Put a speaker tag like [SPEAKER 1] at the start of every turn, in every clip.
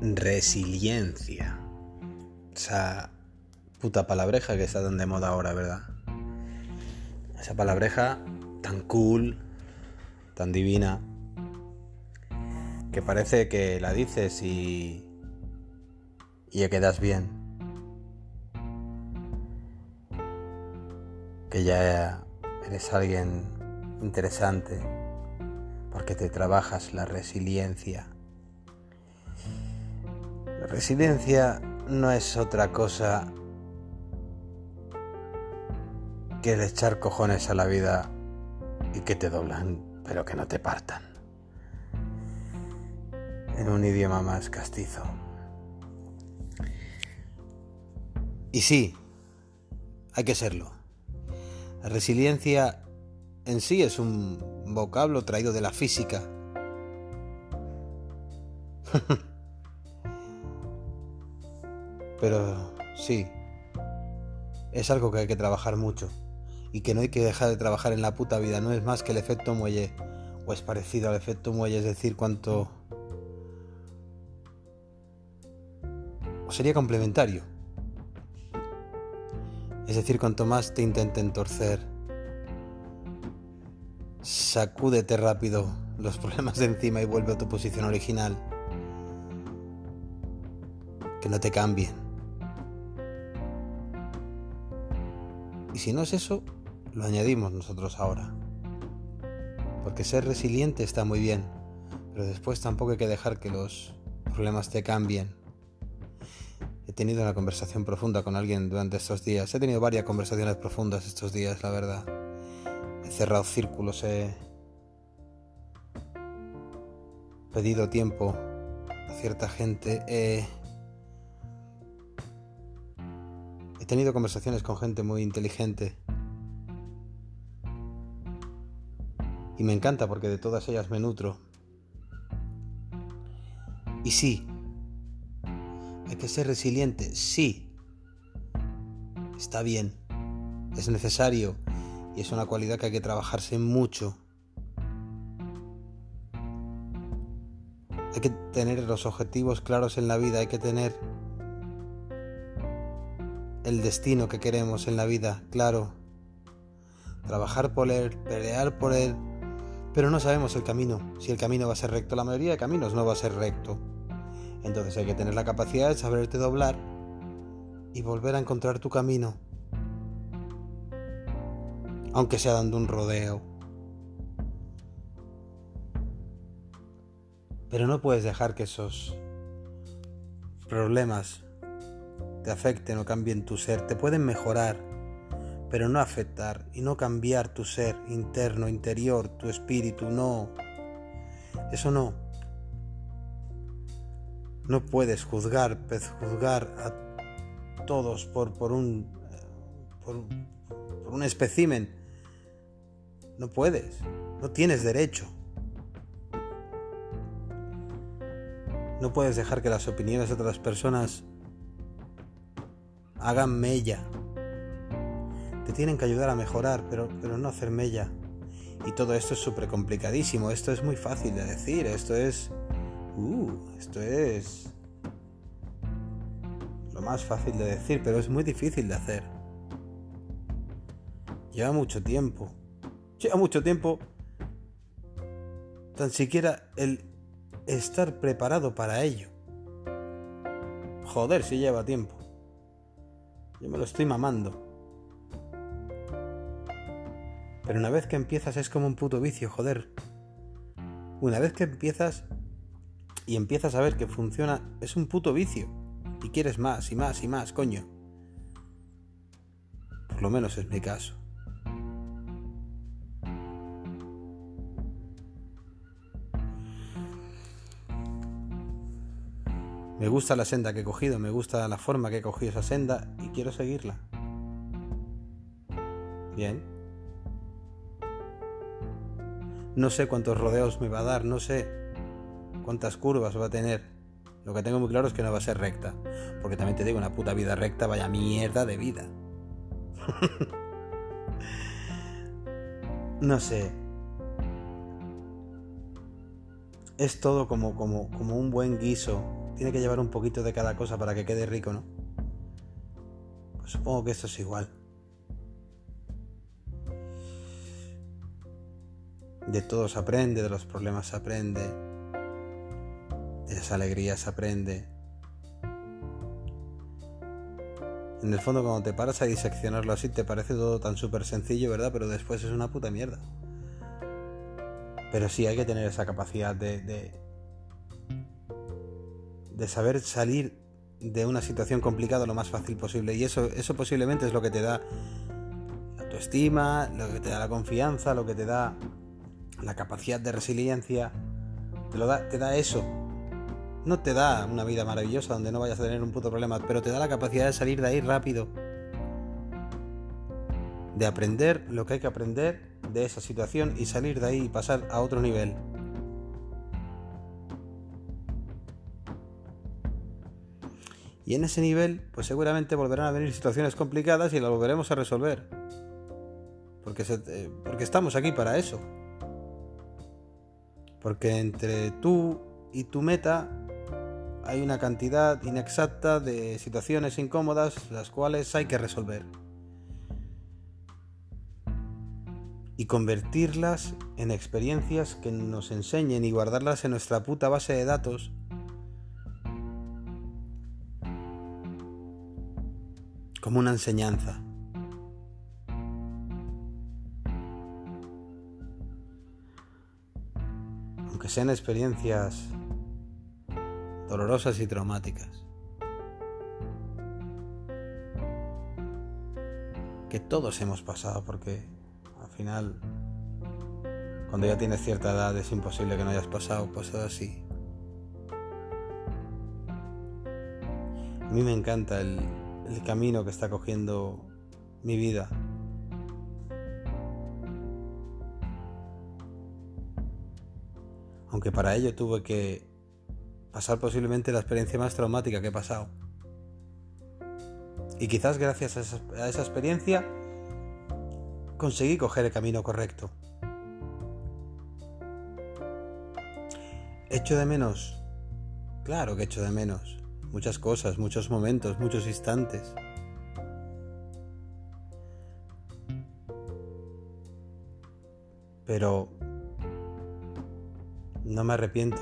[SPEAKER 1] resiliencia. Esa puta palabreja que está tan de moda ahora, ¿verdad? Esa palabreja tan cool, tan divina, que parece que la dices y, y ya quedas bien. Que ya eres alguien interesante porque te trabajas la resiliencia resiliencia no es otra cosa que el echar cojones a la vida y que te doblan, pero que no te partan. En un idioma más castizo. Y sí, hay que serlo. La resiliencia en sí es un vocablo traído de la física. Pero sí, es algo que hay que trabajar mucho y que no hay que dejar de trabajar en la puta vida. No es más que el efecto muelle o es parecido al efecto muelle, es decir, cuanto... o sería complementario. Es decir, cuanto más te intenten torcer, sacúdete rápido los problemas de encima y vuelve a tu posición original. Que no te cambien. Y si no es eso, lo añadimos nosotros ahora. Porque ser resiliente está muy bien, pero después tampoco hay que dejar que los problemas te cambien. He tenido una conversación profunda con alguien durante estos días. He tenido varias conversaciones profundas estos días, la verdad. He cerrado círculos, he pedido tiempo a cierta gente, he tenido conversaciones con gente muy inteligente. Y me encanta porque de todas ellas me nutro. Y sí, hay que ser resiliente, sí. Está bien, es necesario y es una cualidad que hay que trabajarse mucho. Hay que tener los objetivos claros en la vida, hay que tener el destino que queremos en la vida, claro. Trabajar por él, pelear por él, pero no sabemos el camino, si el camino va a ser recto. La mayoría de caminos no va a ser recto. Entonces hay que tener la capacidad de saberte doblar y volver a encontrar tu camino. Aunque sea dando un rodeo. Pero no puedes dejar que esos problemas te afecten o cambien tu ser, te pueden mejorar, pero no afectar y no cambiar tu ser interno, interior, tu espíritu, no. Eso no. No puedes juzgar, juzgar a todos por, por un por, por un espécimen. No puedes, no tienes derecho. No puedes dejar que las opiniones de otras personas hagan mella. Te tienen que ayudar a mejorar, pero, pero no hacer mella. Y todo esto es súper complicadísimo. Esto es muy fácil de decir. Esto es... Uh, esto es... Lo más fácil de decir, pero es muy difícil de hacer. Lleva mucho tiempo. Lleva mucho tiempo. Tan siquiera el estar preparado para ello. Joder, si lleva tiempo. Yo me lo estoy mamando. Pero una vez que empiezas es como un puto vicio, joder. Una vez que empiezas y empiezas a ver que funciona, es un puto vicio. Y quieres más y más y más, coño. Por lo menos es mi caso. Me gusta la senda que he cogido, me gusta la forma que he cogido esa senda y quiero seguirla. Bien. No sé cuántos rodeos me va a dar, no sé cuántas curvas va a tener. Lo que tengo muy claro es que no va a ser recta. Porque también te digo, una puta vida recta, vaya mierda de vida. no sé. Es todo como, como, como un buen guiso tiene que llevar un poquito de cada cosa para que quede rico, ¿no? Pues supongo que esto es igual. De todo se aprende, de los problemas se aprende, de las alegrías se aprende. En el fondo cuando te paras a diseccionarlo así te parece todo tan súper sencillo, ¿verdad? Pero después es una puta mierda. Pero sí hay que tener esa capacidad de, de, de saber salir de una situación complicada lo más fácil posible. Y eso, eso posiblemente es lo que te da la autoestima, lo que te da la confianza, lo que te da la capacidad de resiliencia. Te, lo da, te da eso. No te da una vida maravillosa donde no vayas a tener un puto problema, pero te da la capacidad de salir de ahí rápido. De aprender lo que hay que aprender de esa situación y salir de ahí y pasar a otro nivel. Y en ese nivel, pues seguramente volverán a venir situaciones complicadas y las volveremos a resolver. Porque, eh, porque estamos aquí para eso. Porque entre tú y tu meta hay una cantidad inexacta de situaciones incómodas las cuales hay que resolver. Y convertirlas en experiencias que nos enseñen y guardarlas en nuestra puta base de datos como una enseñanza. Aunque sean experiencias dolorosas y traumáticas. Que todos hemos pasado porque al final cuando ya tienes cierta edad es imposible que no hayas pasado cosas así. A mí me encanta el, el camino que está cogiendo mi vida. Aunque para ello tuve que pasar posiblemente la experiencia más traumática que he pasado. Y quizás gracias a esa, experiencia conseguí coger el camino correcto. Echo de menos. Claro que echo de menos muchas cosas, muchos momentos, muchos instantes. Pero no me arrepiento.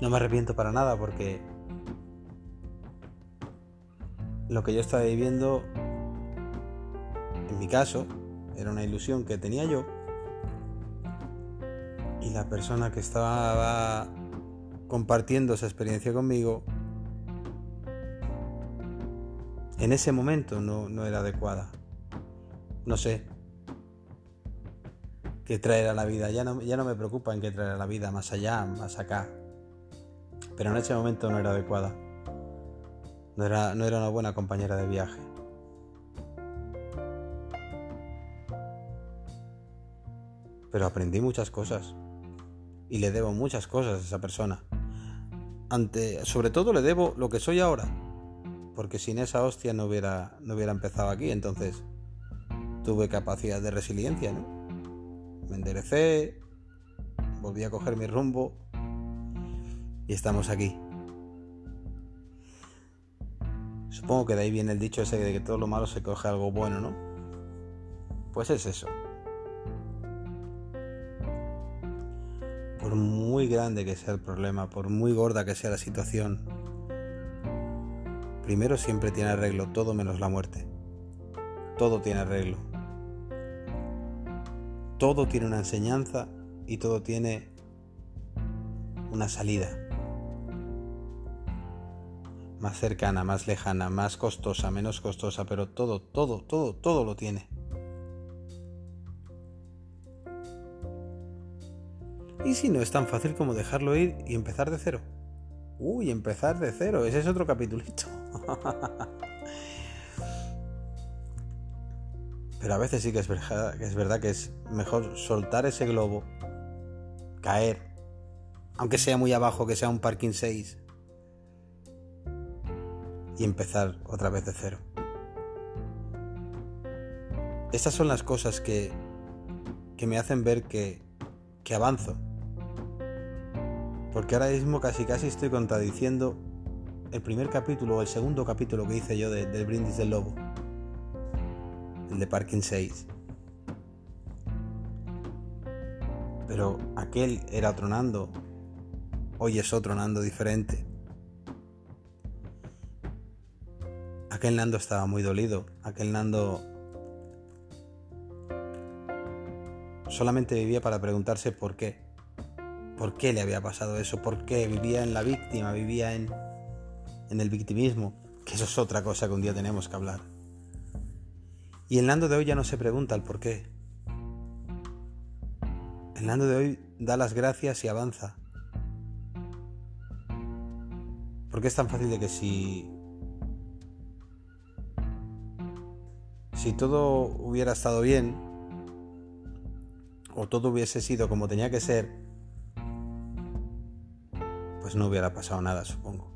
[SPEAKER 1] No me arrepiento para nada porque lo que yo estaba viviendo, en mi caso, era una ilusión que tenía yo y la persona que estaba compartiendo esa experiencia conmigo, en ese momento no, no era adecuada. No sé qué traerá la vida. Ya no, ya no me preocupa en qué traerá la vida, más allá, más acá. Pero en ese momento no era adecuada. No era, no era una buena compañera de viaje. Pero aprendí muchas cosas. Y le debo muchas cosas a esa persona sobre todo le debo lo que soy ahora, porque sin esa hostia no hubiera, no hubiera empezado aquí, entonces tuve capacidad de resiliencia, ¿no? Me enderecé, volví a coger mi rumbo y estamos aquí. Supongo que de ahí viene el dicho ese de que todo lo malo se coge algo bueno, ¿no? Pues es eso. Muy grande que sea el problema, por muy gorda que sea la situación, primero siempre tiene arreglo, todo menos la muerte. Todo tiene arreglo. Todo tiene una enseñanza y todo tiene una salida. Más cercana, más lejana, más costosa, menos costosa, pero todo, todo, todo, todo lo tiene. ¿Y si no es tan fácil como dejarlo ir y empezar de cero? Uy, empezar de cero, ese es otro capitulito. Pero a veces sí que es, verdad, que es mejor soltar ese globo, caer, aunque sea muy abajo, que sea un parking 6, y empezar otra vez de cero. Estas son las cosas que, que me hacen ver que, que avanzo, Porque ahora mismo casi casi estoy contradiciendo el primer capítulo o el segundo capítulo que hice yo del de Brindis del Lobo. El de Parking 6. Pero aquel era otro Nando. Hoy es otro Nando diferente. Aquel Nando estaba muy dolido. Aquel Nando solamente vivía para preguntarse por qué. ¿Por qué le había pasado eso? ¿Por qué vivía en la víctima? Vivía en, en el victimismo. Que eso es otra cosa que un día tenemos que hablar. Y el Nando de hoy ya no se pregunta el por qué. El Nando de hoy da las gracias y avanza. Porque es tan fácil de que si si todo hubiera estado bien, o todo hubiese sido como tenía que ser, pues no hubiera pasado nada, supongo.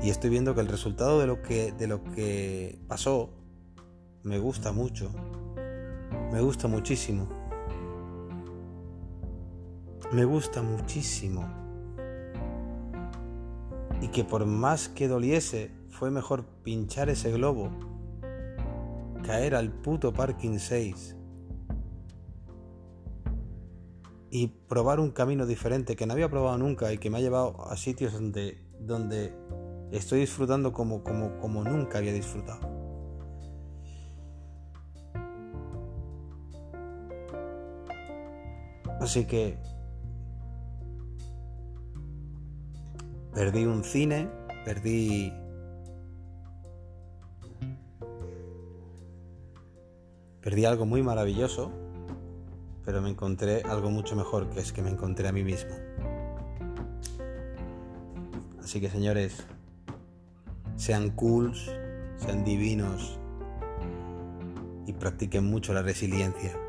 [SPEAKER 1] Y estoy viendo que el resultado de lo que, de lo que pasó me gusta mucho. Me gusta muchísimo. Me gusta muchísimo. Y que por más que doliese, fue mejor pinchar ese globo, caer al puto parking 6 y probar un camino diferente que no había probado nunca y que me ha llevado a sitios donde, donde estoy disfrutando como, como, como nunca había disfrutado. Así que perdí un cine, perdí Perdí algo muy maravilloso, pero me encontré algo mucho mejor, que es que me encontré a mí mismo. Así que señores, sean cools, sean divinos y practiquen mucho la resiliencia.